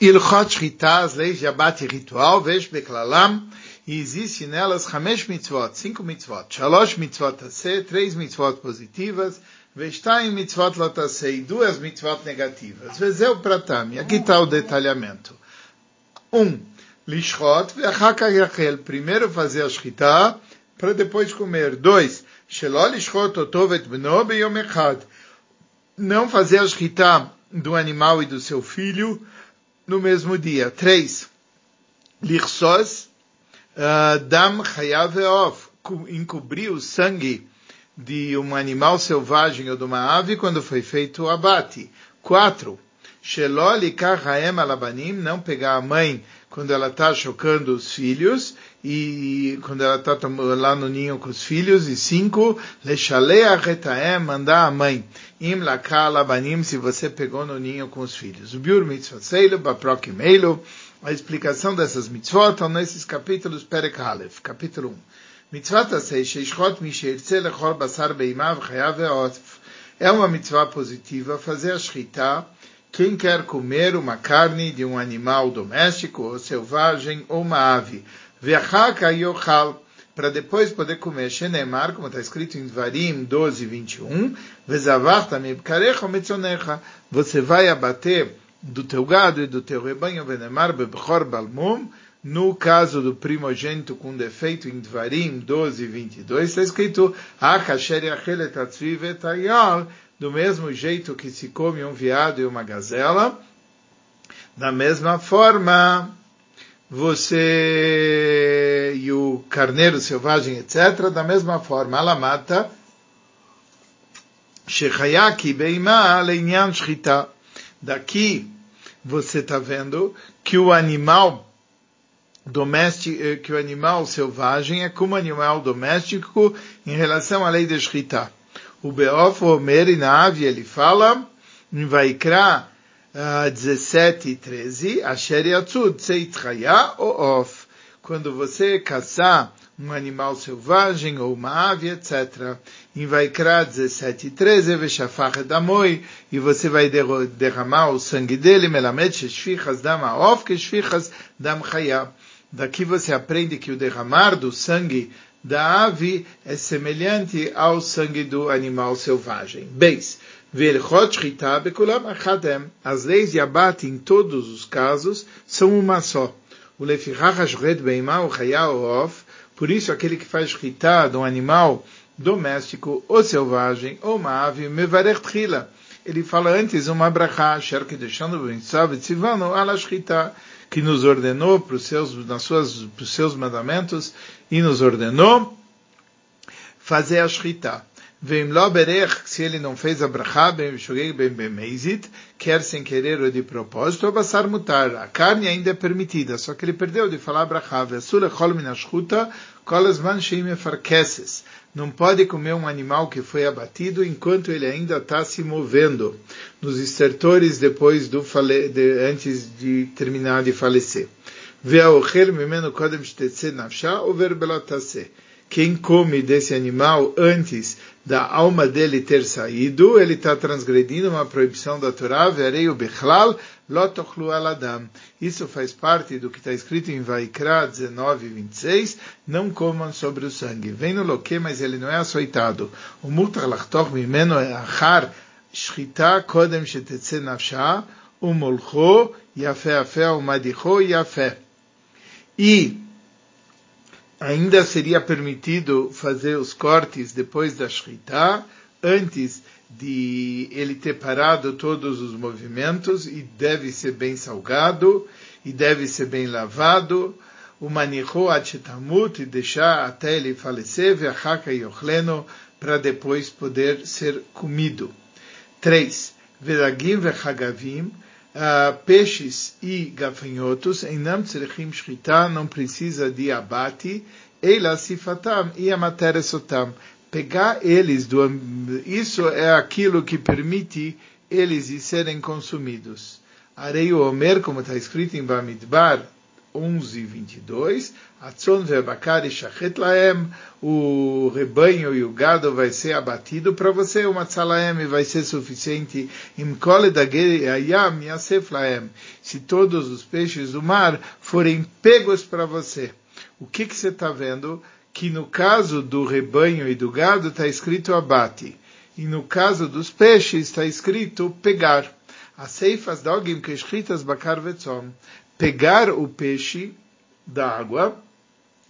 Ilchot Shritá, as leis de abate ritual, vejo beklalam, e existe nelas Hamesh mitzvot, cinco mitzvot, Shalosh mitzvot tase, três mitzvot positivas, Veshtaim mitzvot e duas mitzvot negativas. Vezeu pratam, aqui está o detalhamento. Um, Lishchot, ve'achaka yachel, primeiro fazer a Shritá, para depois comer. Dois, Shelol Lishchot otovet bno beyom echad, não fazer a Shritá do animal e do seu filho, no mesmo dia. Três, lichsos uh, dam chayav encobrir o sangue de um animal selvagem ou de uma ave quando foi feito o abate. Quatro, shelol haem alabanim, não pegar a mãe quando ela está chocando os filhos e quando ela está lá no ninho com os filhos. E cinco, lechalea retaem, mandar a mãe. Im lakala banim, se você pegou no ninho com os filhos. O biur mitzvot seilu. A explicação dessas mitzvot estão nesses capítulos Perek Halef, capítulo 1. Mitzvot asei, sheishchot misheirtze lechol basar beimav chayav ve'otf. É uma mitzvah positiva fazer a quem quer comer uma carne de um animal doméstico ou selvagem ou uma ave? Ve'achaka yochal, para depois poder comer Shenemar, como está escrito em Varim 12, 21, Vezavachta mibkarecha metzonecha, você vai abater do teu gado e do teu rebanho, Venemar bebchor balmum, no caso do primogênito com defeito em Dvarim 12, 22, está escrito, Do mesmo jeito que se come um veado e uma gazela, da mesma forma, você e o carneiro selvagem, etc., da mesma forma, ela mata Shechayaki Beima Leinyan. Daqui você está vendo que o animal doméstico, eh, que o animal selvagem é como animal doméstico em relação à lei de Shchita. O Beof Omer Inavi, ele fala, em Vaikra 17 e 13, Asher Yatzud Tzeit Chaya ou Of. Quando você caçar um animal selvagem ou uma ave, etc. Em Vaikra 17 e 13, Veshafach Damoi, e você vai derramar o sangue dele, Melamed Sheshfichas Dam Of, Keshfichas Dam Chaya. Daqui você aprende que o derramar do sangue da ave é semelhante ao sangue do animal selvagem. Beis. As leis de abate em todos os casos são uma só. O por isso aquele que faz shritá de um animal doméstico ou selvagem ou uma ave, mevarech trila. Ele fala antes uma brachá, que deixando ala shritá, que nos ordenou para os seus, nas suas, para os seus mandamentos e nos ordenou fazer a shritá. Vem se ele não fez a brachá, bem shogeg bem bemezit, quer sem querer ou de propósito, o basar mutar. A carne ainda é permitida, só que ele perdeu de falar brachá. Vesule chol minashchuta, kol asman sheim. Não pode comer um animal que foi abatido enquanto ele ainda está se movendo nos estertores depois do fale, de, antes de terminar de falecer. Ve'aocher mimeno kodem shtetze nafsha, over belatase quem come desse animal antes da alma dele ter saído, ele está transgredindo uma proibição da Torá, verei o bechlal, lotochlu aladam. Isso faz parte do que está escrito em Vaikra 19, 26, não comam sobre o sangue. Vem no loque, mas ele não é açoitado. O mutar lachtoch mimeno é achar shchita kodem shetetze nafsha, umolcho yafé afé, umadicho yafé. E ainda seria permitido fazer os cortes depois da Shritá, antes de ele ter parado todos os movimentos, e deve ser bem salgado, e deve ser bem lavado, o manichô atchetamut, e deixar até ele falecer, ve'achaka yochleno, para depois poder ser comido. 3. Veragim ve'chagavim, uh, peixes e gafanhotos, enam tzerechim shchita, não precisa de abate, ela sifatam e a matéria sotam. Pegar eles, do, isso é aquilo que permite eles serem consumidos. Arei o Omer, como está escrito em Bamidbar 11, 22, Atzon ve'bakari shachet laem, o rebanho e o gado vai ser abatido para você, o matzalaem vai ser suficiente, im kole ayam laem. se todos os peixes do mar forem pegos para você. O que, que você está vendo? Que no caso do rebanho e do gado está escrito abate. E no caso dos peixes está escrito pegar. As ceifas que escritas bakar vetzom. Pegar o peixe da água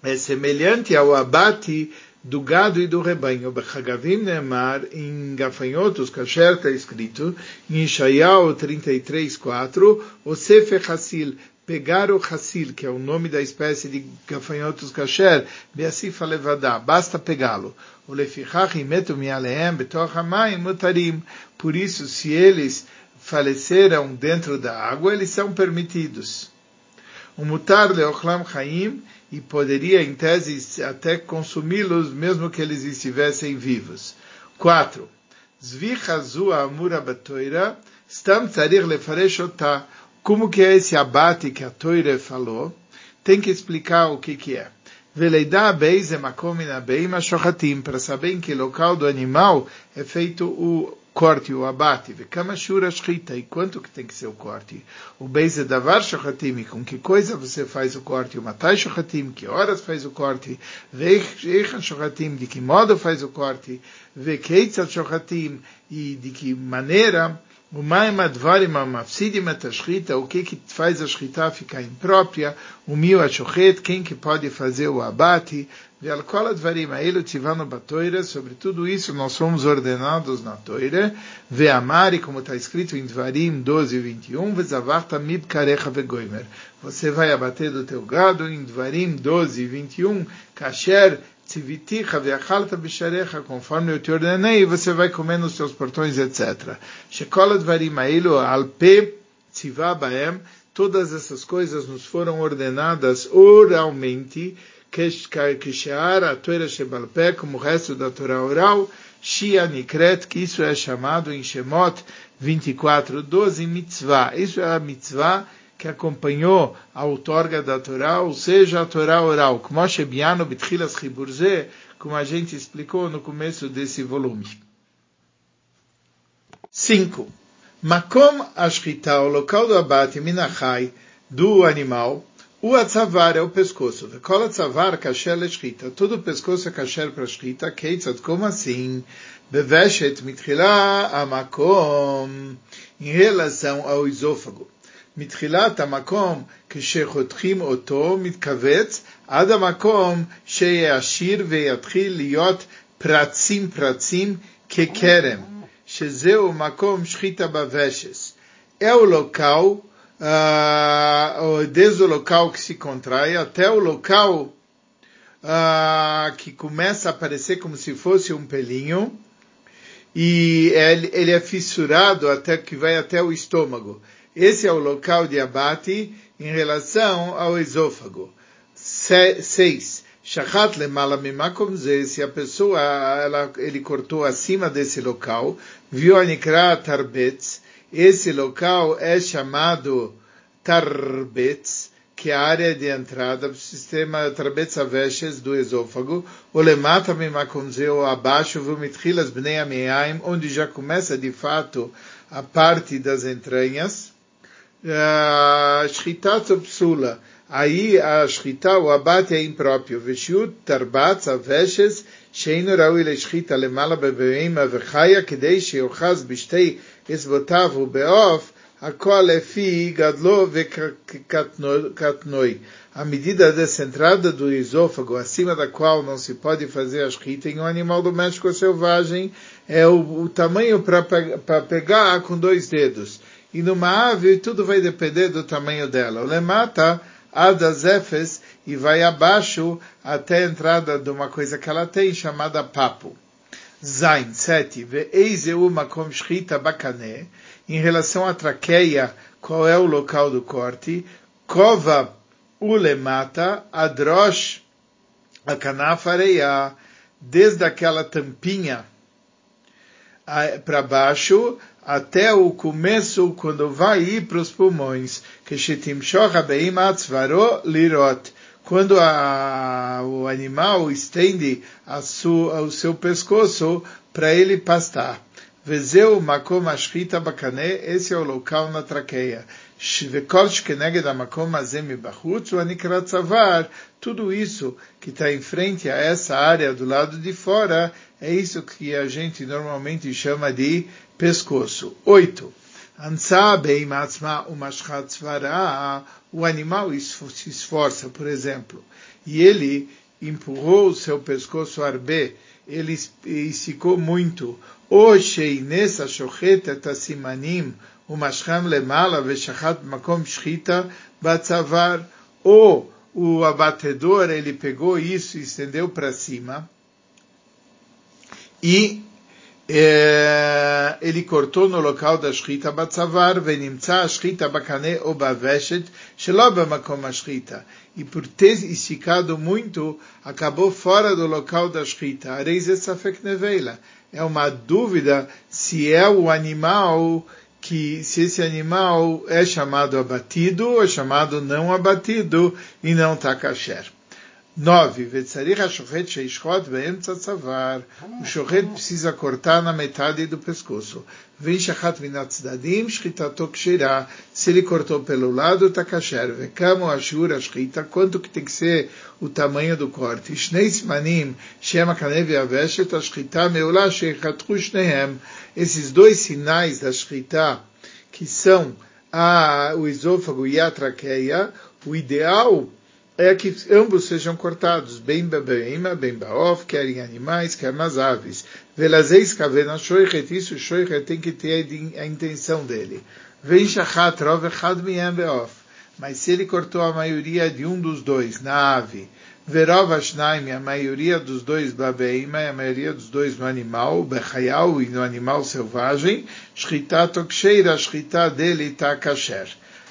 é semelhante ao abate do gado e do rebanho. Bechagavim Neemar, em gafanhotos, kasher está escrito, em Ishaiah 33, 4, o Sefer Hassil, pegar o Hassil, que é o nome da espécie de gafanhotos kasher, Beasif Levadá, basta pegá-lo. O Lefichach imetu mialeem betoch hamayim mutarim. Por isso, se eles faleceram dentro da água, eles são permitidos. O mutar leochlam chaim, e poderia, em tese, até consumi-los, mesmo que eles estivessem vivos. 4. Zvichazu amura batoira, stam tzarir lefaresh Como que é esse abate que a Toire falou? Tem que explicar o que que é. Veleida beize makomina beima shochatim, para saber em que local do animal é feito o corte, o abate, kama shura shchita, e quanto que tem que ser o corte. O beize davar shochatim, com que coisa você faz o corte, o matai shochatim, que horas faz o corte, veichan shochatim, de que modo faz o corte, vekeitzat shochatim, e de que maneira, o maim advarim amafsidim et a o que que faz a shchita ficar imprópria, o mil achochet, quem que pode fazer o abate, veal kol advarim aelu tivano batoira, sobre tudo isso nós somos ordenados na toira, veamari, como está escrito em Dvarim 12 e 21, vezavarta mib karecha vegoimer. Você vai abater do teu gado em Dvarim 12 e 21, kasher tziviticha ve'achalta bisharecha, conforme eu te ordenei, você vai comer nos seus portões, etc. Shekol advarim ailu alpe tzivah baem, todas essas coisas nos foram ordenadas oralmente, Kishear a Torah Shebalpé, como o resto da Torá oral, Shia Nikret, que isso é chamado em Shemot 24, 12, mitzvah. Isso é a mitzvah que acompanhou a outorga da Torá, ou seja, a Torá oral, como a gente explicou no começo desse volume. 5. Makom Ashkita, o local do abate minachai, do animal, o atzavar é o pescoço. Vekola atzavar kasher leshkita. Todo o pescoço é kasher para shkita. Keitzat, como assim? Beveshet mitchila amakom. Em relação ao esôfago. מתחילת המקום כשחותכים אותו מתכווץ עד המקום שיעשיר ויתחיל להיות פרצים פרצים ככרם, שזהו מקום שחיטה בוושס. É o local, uh, desde o local que se contrai até o local uh, que começa a aparecer como se fosse um pelinho, e ele, ele é fissurado até que vai até o estômago. Esse é o local de abate em relação ao esôfago. Seis. Shachat lemala mimakom se a pessoa, ela, ele cortou acima desse local, viu a nikra tarbetz, esse local é chamado tarbetz, que é a área de entrada do sistema tarbetz aveshes do esôfago, o lemata mimakom ou abaixo, vumitchilas bnei onde já começa de fato a parte das entranhas, shchita psula. Aí a shchita, o abate é impróprio. Veshiut tarbatz aveshes sheinu raui leshchita lemala bebeima vechaya kidei sheochaz bishtei esbotav ubeof הכל לפי גדלו וקטנוי. A medida dessa entrada do esôfago, acima da qual não se pode fazer a escrita em um animal doméstico selvagem, é o, o tamanho para pegar com dois dedos. E numa ave, tudo vai depender do tamanho dela. O lemata, a das efes, e vai abaixo até a entrada de uma coisa que ela tem, chamada papo. Zain, sete, makom shchita bakane, em relação à traqueia, qual é o local do corte, kova ulemata, adrosh, a canafareia, desde aquela tampinha para baixo, até o começo, quando vai ir para os pulmões, quando a, o animal estende a o seu pescoço para ele pastar. Vezeu makom ashkita bakane, esse é o local na traqueia. Tudo isso que está em frente a essa área do lado de fora, é isso que a gente normalmente chama de pescoço. Oito. O animal se esforça, por exemplo, e ele empurrou o seu pescoço arbe, ele esticou muito. Oshei nessa shocheta tasimanim, o mashcham lemala veshachat makom shchita batzavar. Ou o abatedor, ele pegou isso e estendeu para cima. E é, ele cortou no local da shchita batzavar, venimtza shchita bakane ou baveshet, sheloba makom shchita. E por ter esticado muito, acabou fora do local da shchita. Areis safek neveila. É uma dúvida se é o animal que se esse animal é chamado abatido é chamado não abatido e não está kasher. 9. O shochet precisa cortar na metade do pescoço. Se ele cortou pelo lado, está kasher. Vekamo ashur ashkita. Quanto que tem que ser o tamanho do corte? Shnei simanim, shema kanev yaveshet ashkita meula sheichatru shnehem. Esses dois sinais da shkita, que são a, o esôfago e a traqueia, o ideal é que ambos sejam cortados, bem bebeima, bem baof, quer em animais, quer nas aves. Velazeis kavena shoichet, isso shoichet tem que ter a intenção dele. Vem shachat rov echad miyem beof. Mas se ele cortou a maioria de um dos dois, na ave, verov ashnaim, a maioria dos dois babeima, a maioria dos dois no animal, bechayau e no animal selvagem, shchita toksheira, a shchita dele está kasher.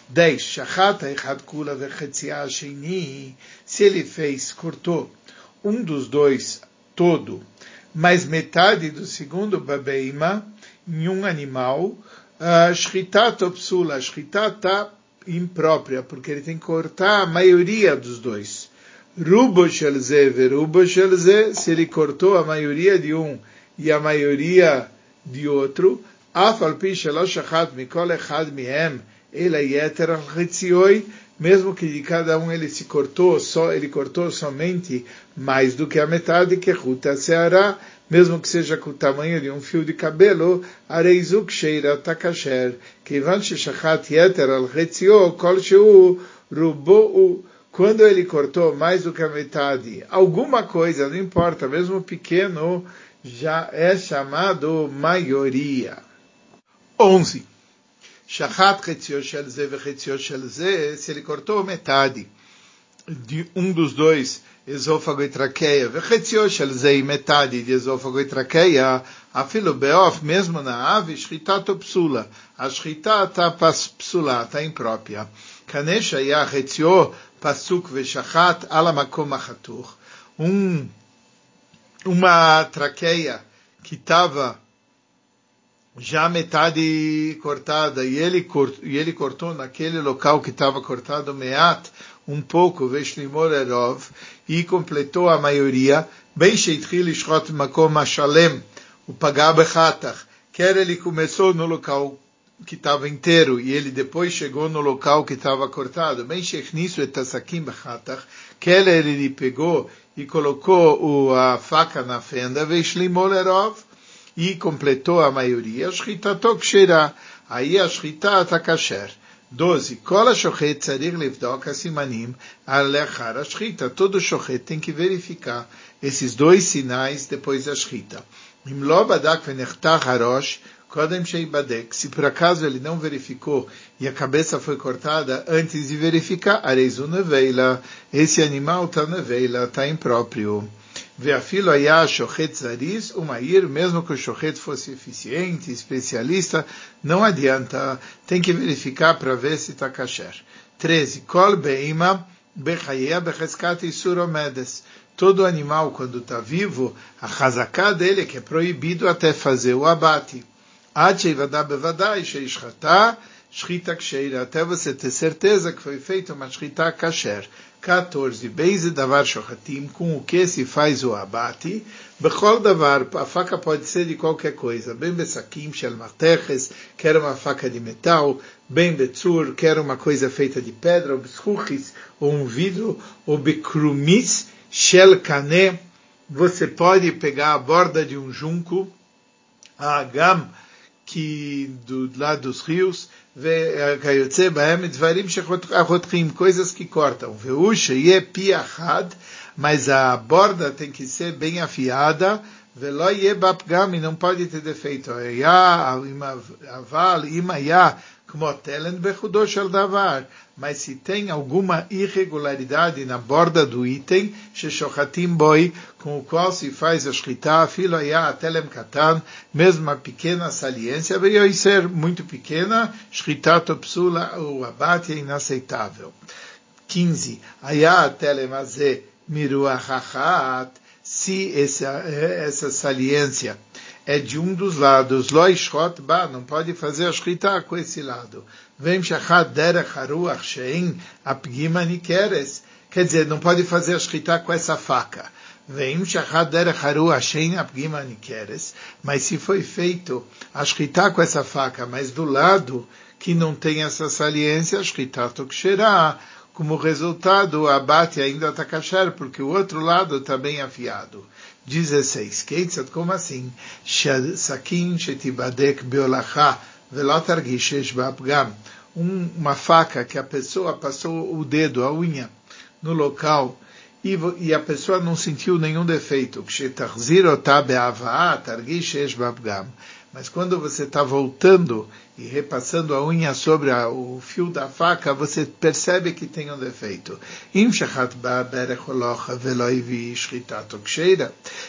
10. Shachata echad kula vechetzia sheni. Se ele fez, cortou um dos dois todo, mais metade do segundo babeima em um animal, shchita topsula. Shchita está imprópria, porque ele tem que cortar a maioria dos dois. Rubo shelze verubo shelze. Se ele cortou a maioria de um e a maioria de outro, afal pi shelo shachat mikol echad mihem ele yeter ritzioi, mesmo que de cada um ele se cortou, só ele cortou somente mais do que a metade que ruta seara, mesmo que seja com o tamanho de um fio de cabelo, areizuk sheira takasher, kivan shachat yeter al rubo quando ele cortou mais do que a metade, alguma coisa, não importa, mesmo pequeno, já é chamado maioria. 11. Shachat Chetzio Shel Ze Vechetzio Shel se ele cortou metade de um dos dois, esôfago e traqueia, Vechetzio Shel Ze, metade de esôfago e traqueia, afilo beof, mesmo na ave, Shchitato Psula, a Shchita está psula, está imprópria. Kanesha Ya Chetzio Pasuk Veshachat Alamakom Achatuch, um, uma traqueia que estava já metade cortada, e ele, e ele cortou naquele local que estava cortado meat, um pouco, veshlimor erov, e completou a maioria, bem sheitchil ishchot makom shalem, o pagar bechatach, quer ele começou no local que estava inteiro e ele depois chegou no local que estava cortado, bem shechnisu et tasakim bechatach, quer ele pegou e colocou a faca na fenda, veshlimor erov, e completou a maioria, Shchitato Kshira. Aí a Shchita está kasher. 12. Kola shochet tzarir livdok asimanim alechar a Todo shochet tem que verificar esses dois sinais depois da shchita. Im lo badak venechtach harosh kodem sheibadek. Se por acaso ele não verificou e a cabeça foi cortada antes de verificar, areizu neveila. Esse animal está neveila, está impróprio. Veafilo ayá shochet zariz, o mair, mesmo que o shochet fosse eficiente, especialista, não adianta, tem que verificar para ver se está kasher. 13. Kol beima bechayea becheskat isur omedes. Todo animal, quando está vivo, a hazaká dele é que é proibido até fazer o abate. Ad sheivadá bevadai sheishchatá Shchita ksheira, até você ter certeza que foi feita uma shchita kasher. 14. Beize davar shochatim, com o que se faz o abate. Bechol davar, a faca pode ser de qualquer coisa. Ben besakim, shel quer uma faca de metal. Ben betzur, quer uma coisa feita de pedra. Ou ou um vidro. Ou bekrumis, shel kané. Você pode pegar a borda de um junco. A agam, que do lado dos rios, וכיוצא בהם דברים שחותכים, coisas que cortam. והוא שיהיה פי אחד, mas a borda tem que ser bem afiada, ולא יהיה בה פגם, e não pode ter defeito. היה, אבל אם היה Mas se tem alguma irregularidade na borda do item, boy, com o qual se faz a shkita, filoia telem katan, mesmo a pequena saliência, veio ser muito pequena, shrita topsula, o abate é inaceitável. 15. Aya telem aze miruahachat, se essa, eh, essa saliência é de um dos lados, loishot ba, não pode fazer a shkita com esse lado. Vem shachat derech haruach shein apgima nikeres. Quer dizer, não pode fazer a shkita com essa faca. Vem shachat derech haruach shein apgima nikeres. Mas se foi feito a shkita com essa faca, mas do lado que não tem essa saliência, a shkita tokshera, como resultado, abate ainda está porque o outro lado está bem afiado. 16. Keitzat, como assim? Sakin shetibadek beolachah uma faca que a pessoa passou o dedo, a unha, no local e, e a pessoa não sentiu nenhum defeito. Mas quando você está voltando e repassando a unha sobre a, o fio da faca, você percebe que tem um defeito.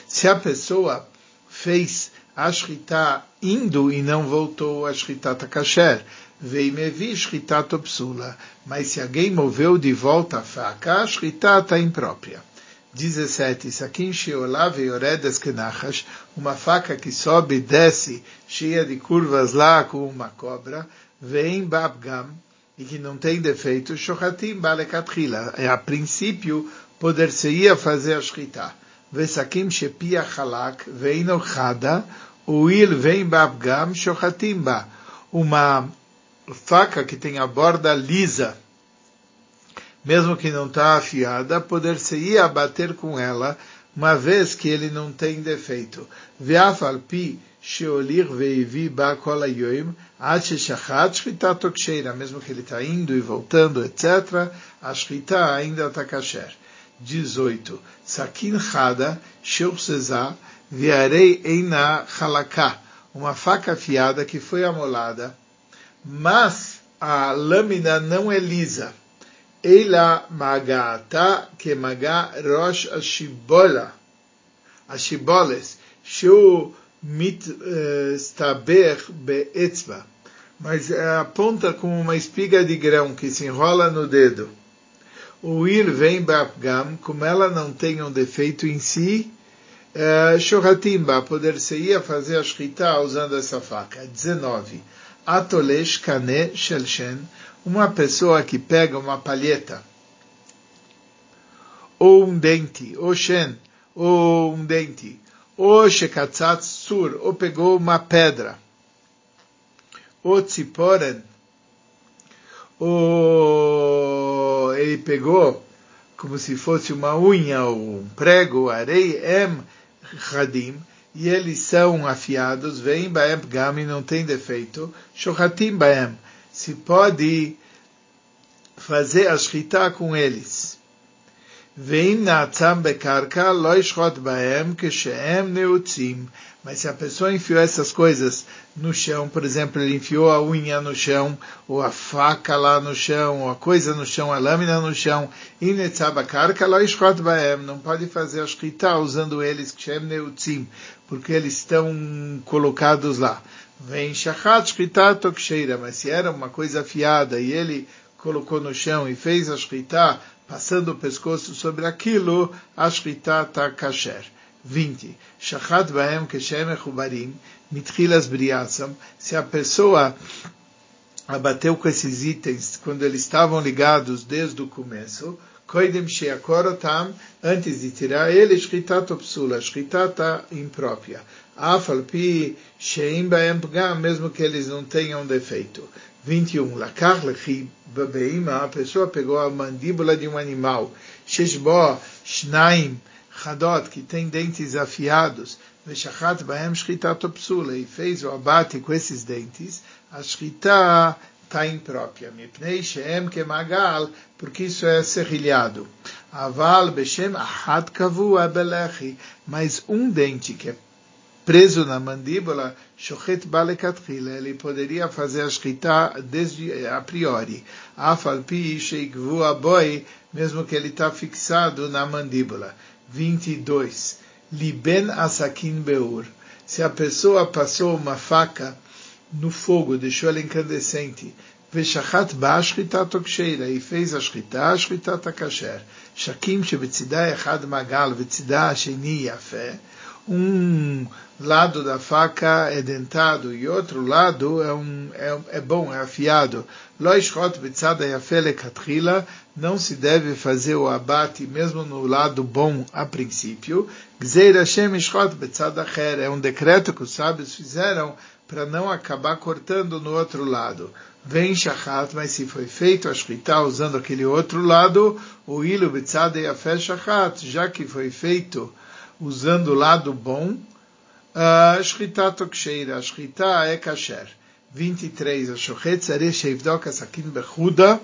Se a pessoa fez a Shritá indo e não voltou a Shritá Takasher. Veio me vi Shritá Topsula. Mas se alguém moveu de volta a faca, a Shritá está imprópria. 17. Sakin Sheolav e Oredes Kenachas, uma faca que sobe e desce, cheia de curvas lá com uma cobra, vem Babgam, e que não tem defeito, Shohatim Balekatrila. A princípio, poder-se-ia fazer a Shritá. Vesakim Shepia Halak, Veino Chada, o il vem babgam shochatimba, uma faca que tem a borda lisa, mesmo que não está afiada, poder-se-ia abater com ela, uma vez que ele não tem defeito. Ve'afalpi sheolir veivi ba kol hayoim, sheshachat shchita toksheira, mesmo que ele está indo e voltando, etc., a shchita ainda está kasher. 18. Sakin chada, sheu Viarei eina halaká, uma faca afiada que foi amolada, mas a lâmina não é lisa. Eila magata que maga rosh ashibola, ashiboles, shu mit staber beetzba, mas aponta como uma espiga de grão que se enrola no dedo. O ir vem babgam, como ela não tem um defeito em si, Shohatimba, poder-se-ia fazer a shkita usando essa faca. 19. Atolesh kane shelshen, uma pessoa que pega uma palheta, ou um dente, ou shen, ou um dente, ou shekatzat sur, ou pegou uma pedra, ou tziporen, ou ele pegou como se fosse uma unha ou um prego, arei em Hadim, e eles são afiados, vem Baem Gami, não tem defeito, Shohatim Baem, se pode fazer a com eles. Vem Natzam Bekarka, Loishot Baem, Keshem Neutzim, mas se a pessoa enfiou essas coisas no chão, por exemplo, ele enfiou a unha no chão, ou a faca lá no chão, ou a coisa no chão, a lâmina no chão, não pode fazer a shkita usando eles, porque eles estão colocados lá. Vem shachat shkita toksheira, mas se era uma coisa afiada e ele colocou no chão e fez a shkita, passando o pescoço sobre aquilo, a shkita está kasher. 20. Shachat baem keshem echubarim, mitchilas briatzam, se a pessoa abateu com esses itens quando eles estavam ligados desde o começo, koidem sheakorotam, antes de tirar ele, shritat opsula, shritata imprópria. Afalpi sheim baem mesmo que eles não tenham defeito. 21. Lakar lechi babeima, a pessoa pegou a mandíbula de um animal, sheshbo shnaim chadot, que tem dentes afiados, veshachat baem shritat opsula, e fez o abate com esses dentes, a shritá está imprópria. Mipnei sheem kemagal, porque isso é serrilhado. Aval beshem ahad kavu abelechi, mas um dente que é preso na mandíbula, shochet balekatchila, ele poderia fazer a shkita desde a priori. Afalpi sheikvu aboi, mesmo que ele está fixado na mandíbula. 22. Liben asakin beur. Se a pessoa passou uma faca no fogo, deixou ela incandescente, ושחט בה השחיטה תוקשילה, e fez a שחיטה, שחיטת הכשר. שקים שבצידה אחד מעגל וצידה השני יפה, um lado da faca é dentado e outro lado é, um, é, é bom, é afiado. Não se deve fazer o abate mesmo no lado bom a princípio. É um decreto que os sábios fizeram para não acabar cortando no outro lado. Vem shachat, mas se foi feito a shkita usando aquele outro lado, o ilu betzada yafel shachat, já que foi feito usando o lado bom, shkita toksheira, a shkita é kasher. 23, a shochet tzareh sheivdok asakin bechuda,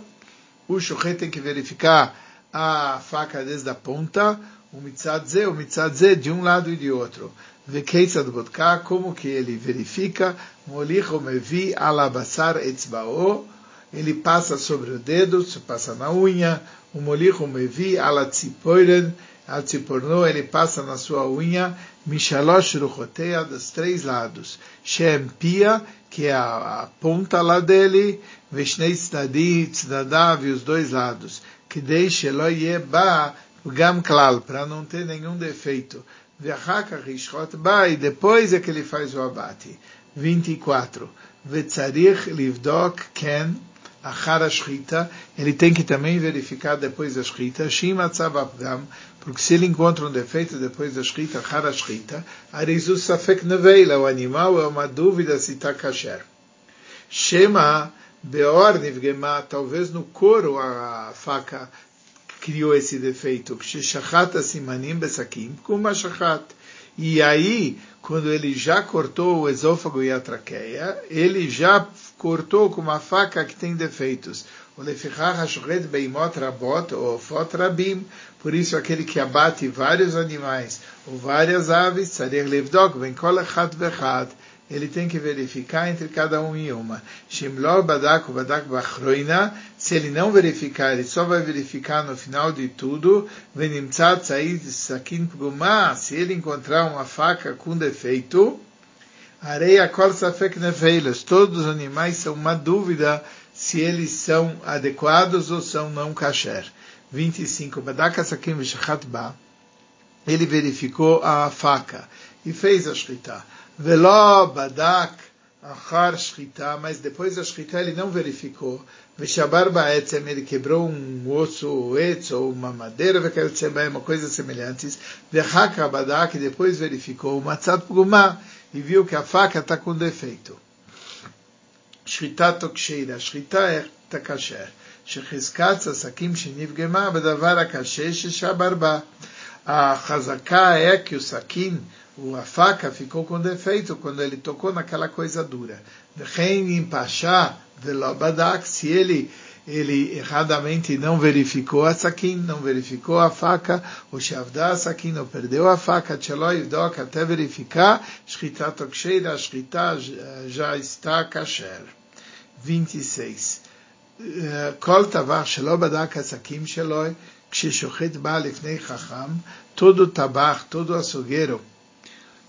o shochet tem que verificar a faca desde a ponta, o mitzadze, o mitzadze de um lado e de outro. Vekeitzad bodka, como que ele verifica, molicho mevi alabassar etzbao, ele passa sobre o dedo, passa na unha, o molicho mevi alatzipoiren, Atziporno, ele passa na sua unha, Mishalosh Ruchoteia, dos três lados. Shem Pia, que é a, a, ponta lá dele, Vishnei Tzaddi, Tzadadav, e os dois lados. Que deixe Ba, Gam Klal, para não ter nenhum defeito. V'achaka Rishchot Ba, e depois é que ele faz o abate. 24. Vetzarich Livdok Ken, achar a shchita, ele tem que também verificar depois da shchita, shim atzavavgam, porque se ele encontra um defeito depois da shchita, achar a shchita, arizu safek neveila, o animal é uma dúvida se está kasher. Shema beor nivgema, talvez no couro a faca criou esse defeito, shachata simanim besakim, kuma shachat. E aí, quando ele já cortou o esôfago e a traqueia, ele já cortou com uma faca que tem defeitos. Por isso, aquele que abate vários animais ou várias aves, ele tem que verificar entre cada um e uma. Se ele não verificar, ele só vai verificar no final de tudo. Se ele encontrar uma faca com defeito, areia safek neveilas. Todos os animais são uma dúvida se eles são adequados ou são não kasher. 25. Badaka sakim ba. Ele verificou a faca e fez a shkita. Veló badak achar shkita, mas depois da shkita ele não verificou. Veshabar ba'etzem, ele quebrou um osso, ou etz, ou uma madeira, uma coisa semelhantes. Vechaka badak, depois verificou. Matzat pguma, e viu que a faca está com defeito. שחיטה תוקשירה, שחיטה תקשר, שחזקת עסקים שנפגמה בדבר הקשה ששבר בה. החזקה é que o saquim, a faca, ficou com defeito quando ele tocou naquela coisa dura. Vem empachar, velobadak, se ele ele erradamente não verificou a saquim, não verificou a faca, o shavda saquim, ou perdeu a faca, tcheloi dok, até verificar, shkita toksheira, a shkita já está kasher. 26. כל טבח שלא בדק עסקים שלו, Kshishochet Balifnei Chacham, todo tabar, todo açougueiro,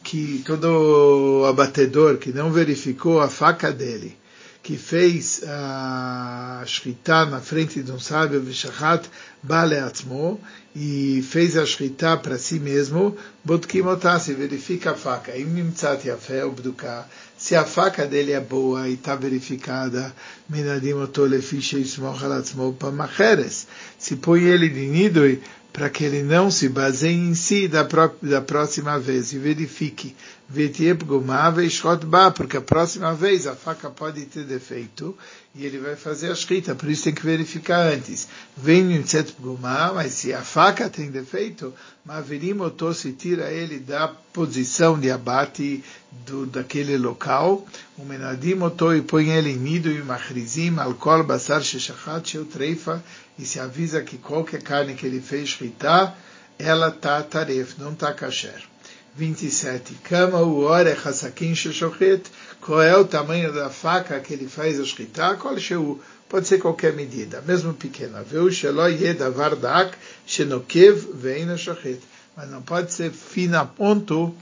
que todo abatedor que não verificou a faca dele que fez a shritá na frente de um sábio, Vishachat Bale Atzmo, e fez a shritá para si mesmo, Botkim Otasi, verifica a faca, Im Nimtzat Yafé, Obduká, Se a faca dele é boa e está verificada, se põe ele de nidui para que ele não se baseie em si da, da próxima vez e verifique. Porque a próxima vez a faca pode ter defeito e ele vai fazer a escrita, por isso tem que verificar antes. Vem mas se a faca tem defeito, Maverimoto se tira ele da posição de abate do, daquele local, o Menadimoto e põe ele em nido e machrizim, alcool, basar, sheshachat, sheu treifa, e se avisa que qualquer carne que ele fez shritá, ela está taref, não está kasher. 27. Kama o ore hasakin sheshochet, qual é o tamanho da faca que ele faz a shritá, qual sheu, pode ser qualquer medida, mesmo pequena. Veu shelo yedavar dak, shenokev veina shochet. Mas não pode ser fina a ponto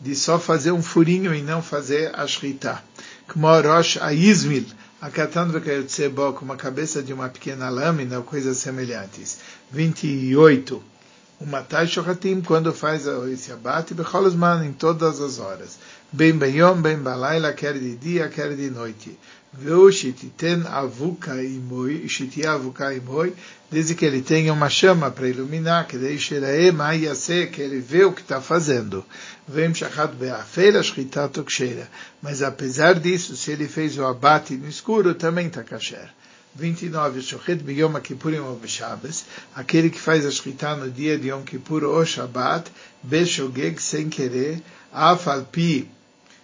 de só fazer um furinho e não fazer a shritá. Como Rosh Aizmil, Akatan Vekayotsebo, com uma cabeça de uma pequena lâmina, ou coisas semelhantes. 28. O Matai Shohatim, quando faz esse abate, Becholosman, em todas as horas. Bem Beyom, bem Balaila, quer de dia, quer de noite. Veu Shititen Avuka Imoi, Shitia Avuka Imoi, desde que ele tenha uma chama para iluminar, que deixe ele que ele vê o que está fazendo. Vem Shachat Beafela, Shritat Oksheira. Mas apesar disso, se ele fez o abate no escuro, também está kasher. 29. Shochet Biyom Kippurim ou aquele que faz a shritá no dia de Yom Kippur ou Shabbat, Beshogeg sem querer, Afalpi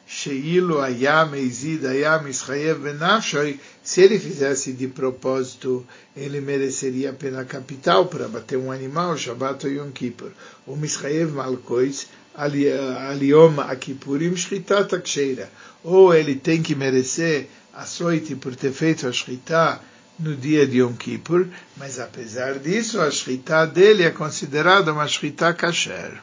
Sheilo Ayam Eizid Ayam Israev Benafshoi, se ele fizesse de propósito, ele mereceria a pena capital para bater um animal, Shabbat ou Yom Kippur. O Misraev Malkois, Aliom Akipurim Shritat Aksheira. Ou ele tem que merecer açoite por ter feito a Shritá no dia de Yom Kippur, mas apesar disso, a Shritá dele é considerada uma Shritá kasher.